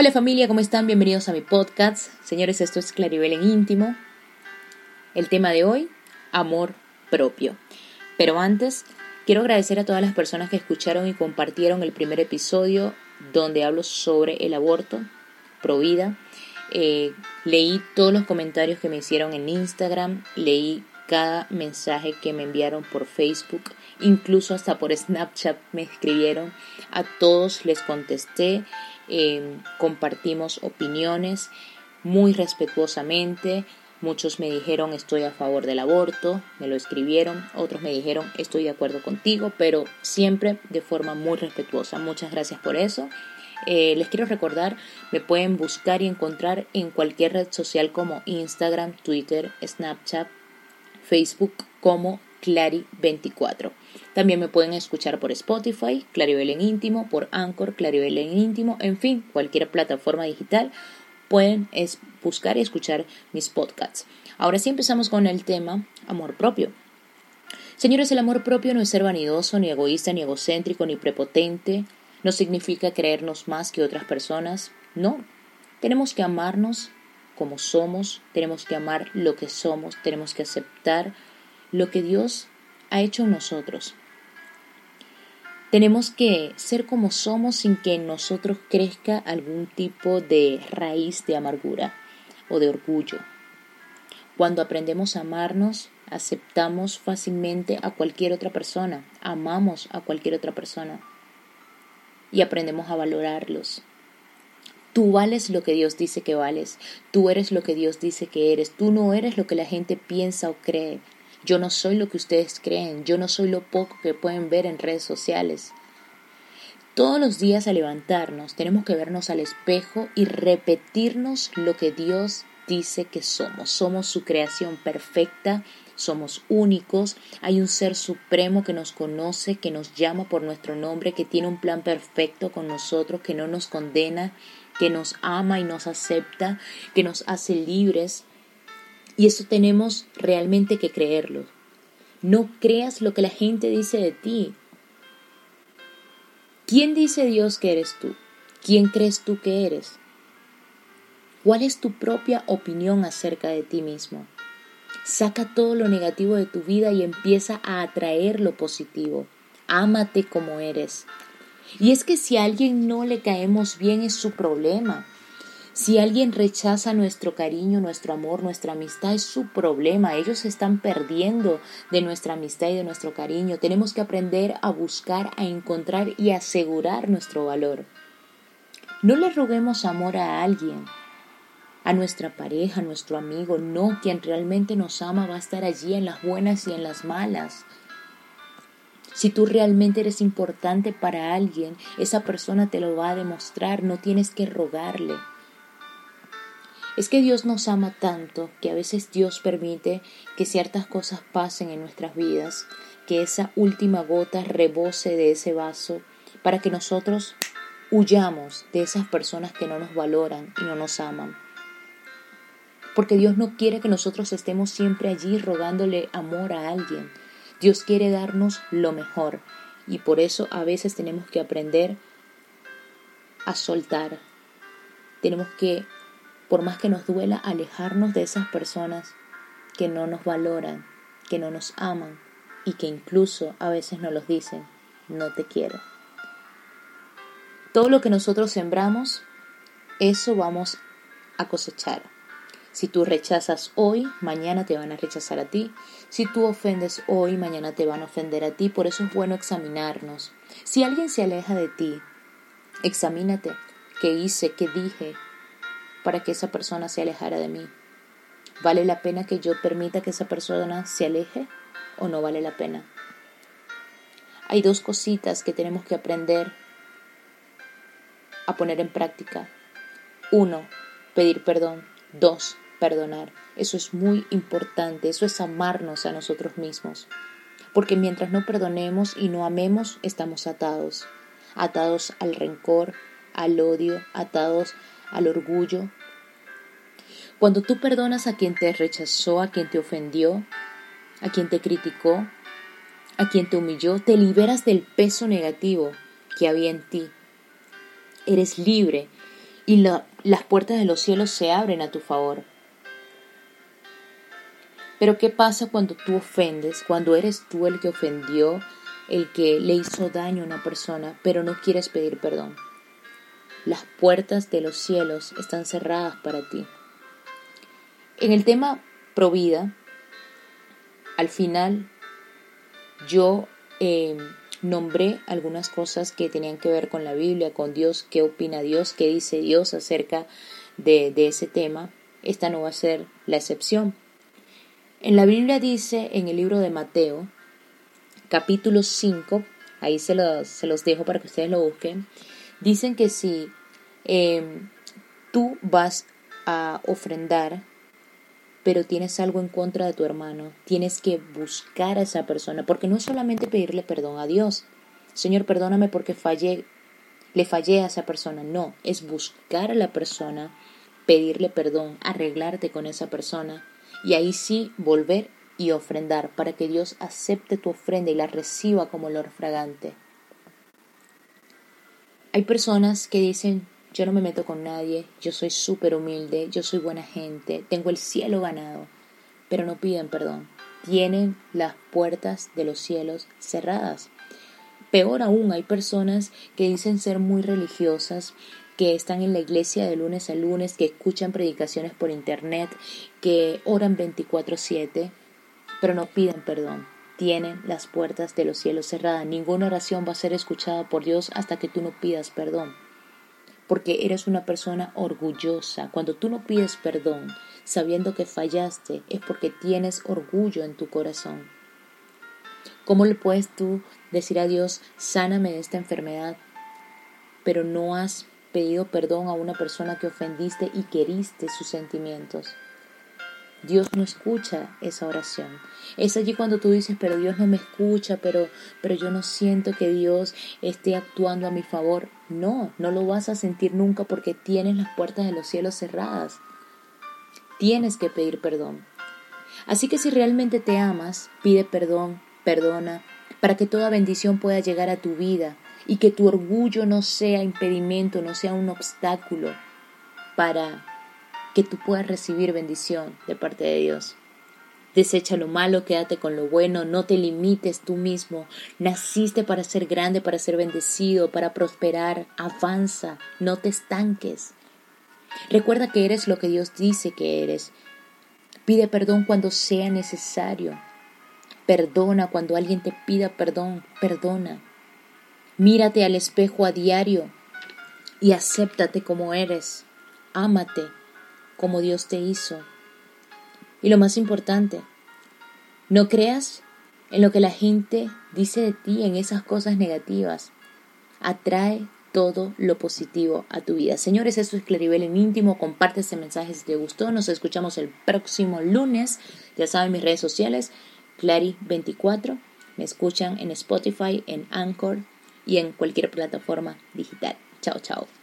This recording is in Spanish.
Hola familia, ¿cómo están? Bienvenidos a mi podcast. Señores, esto es Claribel en íntimo. El tema de hoy, amor propio. Pero antes, quiero agradecer a todas las personas que escucharon y compartieron el primer episodio donde hablo sobre el aborto, pro vida. Eh, leí todos los comentarios que me hicieron en Instagram, leí cada mensaje que me enviaron por Facebook, incluso hasta por Snapchat me escribieron. A todos les contesté Em, compartimos opiniones muy respetuosamente. Muchos me dijeron estoy a favor del aborto, me lo escribieron, otros me dijeron estoy de acuerdo contigo, pero siempre de forma muy respetuosa. Muchas gracias por eso. Eh, les quiero recordar, me pueden buscar y encontrar en cualquier red social como Instagram, Twitter, Snapchat, Facebook como Clary24. También me pueden escuchar por Spotify, Claribel en íntimo, por Anchor, Claribel en íntimo, en fin, cualquier plataforma digital pueden buscar y escuchar mis podcasts. Ahora sí empezamos con el tema amor propio. Señores, el amor propio no es ser vanidoso, ni egoísta, ni egocéntrico, ni prepotente. No significa creernos más que otras personas. No. Tenemos que amarnos como somos, tenemos que amar lo que somos, tenemos que aceptar lo que Dios ha hecho en nosotros. Tenemos que ser como somos sin que en nosotros crezca algún tipo de raíz de amargura o de orgullo. Cuando aprendemos a amarnos, aceptamos fácilmente a cualquier otra persona, amamos a cualquier otra persona y aprendemos a valorarlos. Tú vales lo que Dios dice que vales, tú eres lo que Dios dice que eres, tú no eres lo que la gente piensa o cree, yo no soy lo que ustedes creen, yo no soy lo poco que pueden ver en redes sociales. Todos los días al levantarnos tenemos que vernos al espejo y repetirnos lo que Dios dice que somos. Somos su creación perfecta, somos únicos, hay un ser supremo que nos conoce, que nos llama por nuestro nombre, que tiene un plan perfecto con nosotros, que no nos condena, que nos ama y nos acepta, que nos hace libres, y eso tenemos realmente que creerlo. No creas lo que la gente dice de ti. ¿Quién dice Dios que eres tú? ¿Quién crees tú que eres? ¿Cuál es tu propia opinión acerca de ti mismo? Saca todo lo negativo de tu vida y empieza a atraer lo positivo. Ámate como eres. Y es que si a alguien no le caemos bien es su problema. Si alguien rechaza nuestro cariño, nuestro amor, nuestra amistad, es su problema. Ellos están perdiendo de nuestra amistad y de nuestro cariño. Tenemos que aprender a buscar, a encontrar y asegurar nuestro valor. No le roguemos amor a alguien, a nuestra pareja, a nuestro amigo. No, quien realmente nos ama va a estar allí en las buenas y en las malas. Si tú realmente eres importante para alguien, esa persona te lo va a demostrar, no tienes que rogarle. Es que Dios nos ama tanto que a veces Dios permite que ciertas cosas pasen en nuestras vidas, que esa última gota rebose de ese vaso para que nosotros huyamos de esas personas que no nos valoran y no nos aman. Porque Dios no quiere que nosotros estemos siempre allí rogándole amor a alguien. Dios quiere darnos lo mejor y por eso a veces tenemos que aprender a soltar. Tenemos que por más que nos duela alejarnos de esas personas que no nos valoran, que no nos aman y que incluso a veces nos dicen, no te quiero. Todo lo que nosotros sembramos, eso vamos a cosechar. Si tú rechazas hoy, mañana te van a rechazar a ti. Si tú ofendes hoy, mañana te van a ofender a ti. Por eso es bueno examinarnos. Si alguien se aleja de ti, examínate. ¿Qué hice? ¿Qué dije? Para que esa persona se alejara de mí. ¿Vale la pena que yo permita que esa persona se aleje o no vale la pena? Hay dos cositas que tenemos que aprender a poner en práctica. Uno, pedir perdón. Dos, perdonar. Eso es muy importante, eso es amarnos a nosotros mismos. Porque mientras no perdonemos y no amemos, estamos atados. Atados al rencor, al odio, atados al orgullo. Cuando tú perdonas a quien te rechazó, a quien te ofendió, a quien te criticó, a quien te humilló, te liberas del peso negativo que había en ti. Eres libre y las puertas de los cielos se abren a tu favor. Pero ¿qué pasa cuando tú ofendes, cuando eres tú el que ofendió, el que le hizo daño a una persona, pero no quieres pedir perdón? Las puertas de los cielos están cerradas para ti. En el tema provida, al final yo eh, nombré algunas cosas que tenían que ver con la Biblia, con Dios, qué opina Dios, qué dice Dios acerca de, de ese tema. Esta no va a ser la excepción. En la Biblia dice en el libro de Mateo, capítulo 5, ahí se los, se los dejo para que ustedes lo busquen, dicen que si em, tú vas a ofrendar, pero tienes algo en contra de tu hermano, tienes que buscar a esa persona, porque no es solamente pedirle perdón a Dios, Señor, perdóname porque fallé, le fallé a esa persona, no, es buscar a la persona, pedirle perdón, arreglarte con esa persona y ahí sí volver y ofrendar para que Dios acepte tu ofrenda y la reciba como olor fragante. Hay personas que dicen, yo no me meto con nadie, yo soy súper humilde, yo soy buena gente, tengo el cielo ganado, pero no piden perdón. Tienen las puertas de los cielos cerradas. Peor aún, hay personas que dicen ser muy religiosas, que están en la iglesia de lunes a lunes, que escuchan predicaciones por internet, que oran 24/7, pero no piden perdón. Tienen las puertas de los cielos cerradas. Ninguna oración va a ser escuchada por Dios hasta que tú no pidas perdón. Porque eres una persona orgullosa. Cuando tú no pides perdón, sabiendo que fallaste, es porque tienes orgullo en tu corazón. ¿Cómo le puedes tú decir a Dios, sáname de esta enfermedad, pero no has pedido perdón a una persona que ofendiste y queriste sus sentimientos. Dios no escucha esa oración. Es allí cuando tú dices, pero Dios no me escucha, pero, pero yo no siento que Dios esté actuando a mi favor. No, no lo vas a sentir nunca porque tienes las puertas de los cielos cerradas. Tienes que pedir perdón. Así que si realmente te amas, pide perdón, perdona, para que toda bendición pueda llegar a tu vida y que tu orgullo no sea impedimento, no sea un obstáculo para que tú puedas recibir bendición de parte de Dios. Desecha lo malo, quédate con lo bueno, no te limites tú mismo. Naciste para ser grande, para ser bendecido, para prosperar. Avanza, no te estanques. Recuerda que eres lo que Dios dice que eres. Pide perdón cuando sea necesario. Perdona cuando alguien te pida perdón, perdona. Mírate al espejo a diario y acéptate como eres. Ámate como Dios te hizo. Y lo más importante, no creas en lo que la gente dice de ti, en esas cosas negativas. Atrae todo lo positivo a tu vida. Señores, esto es Claribel en íntimo. Comparte este mensaje si te gustó. Nos escuchamos el próximo lunes. Ya saben mis redes sociales, Clary24. Me escuchan en Spotify, en Anchor, y en cualquier plataforma digital. Chao, chao.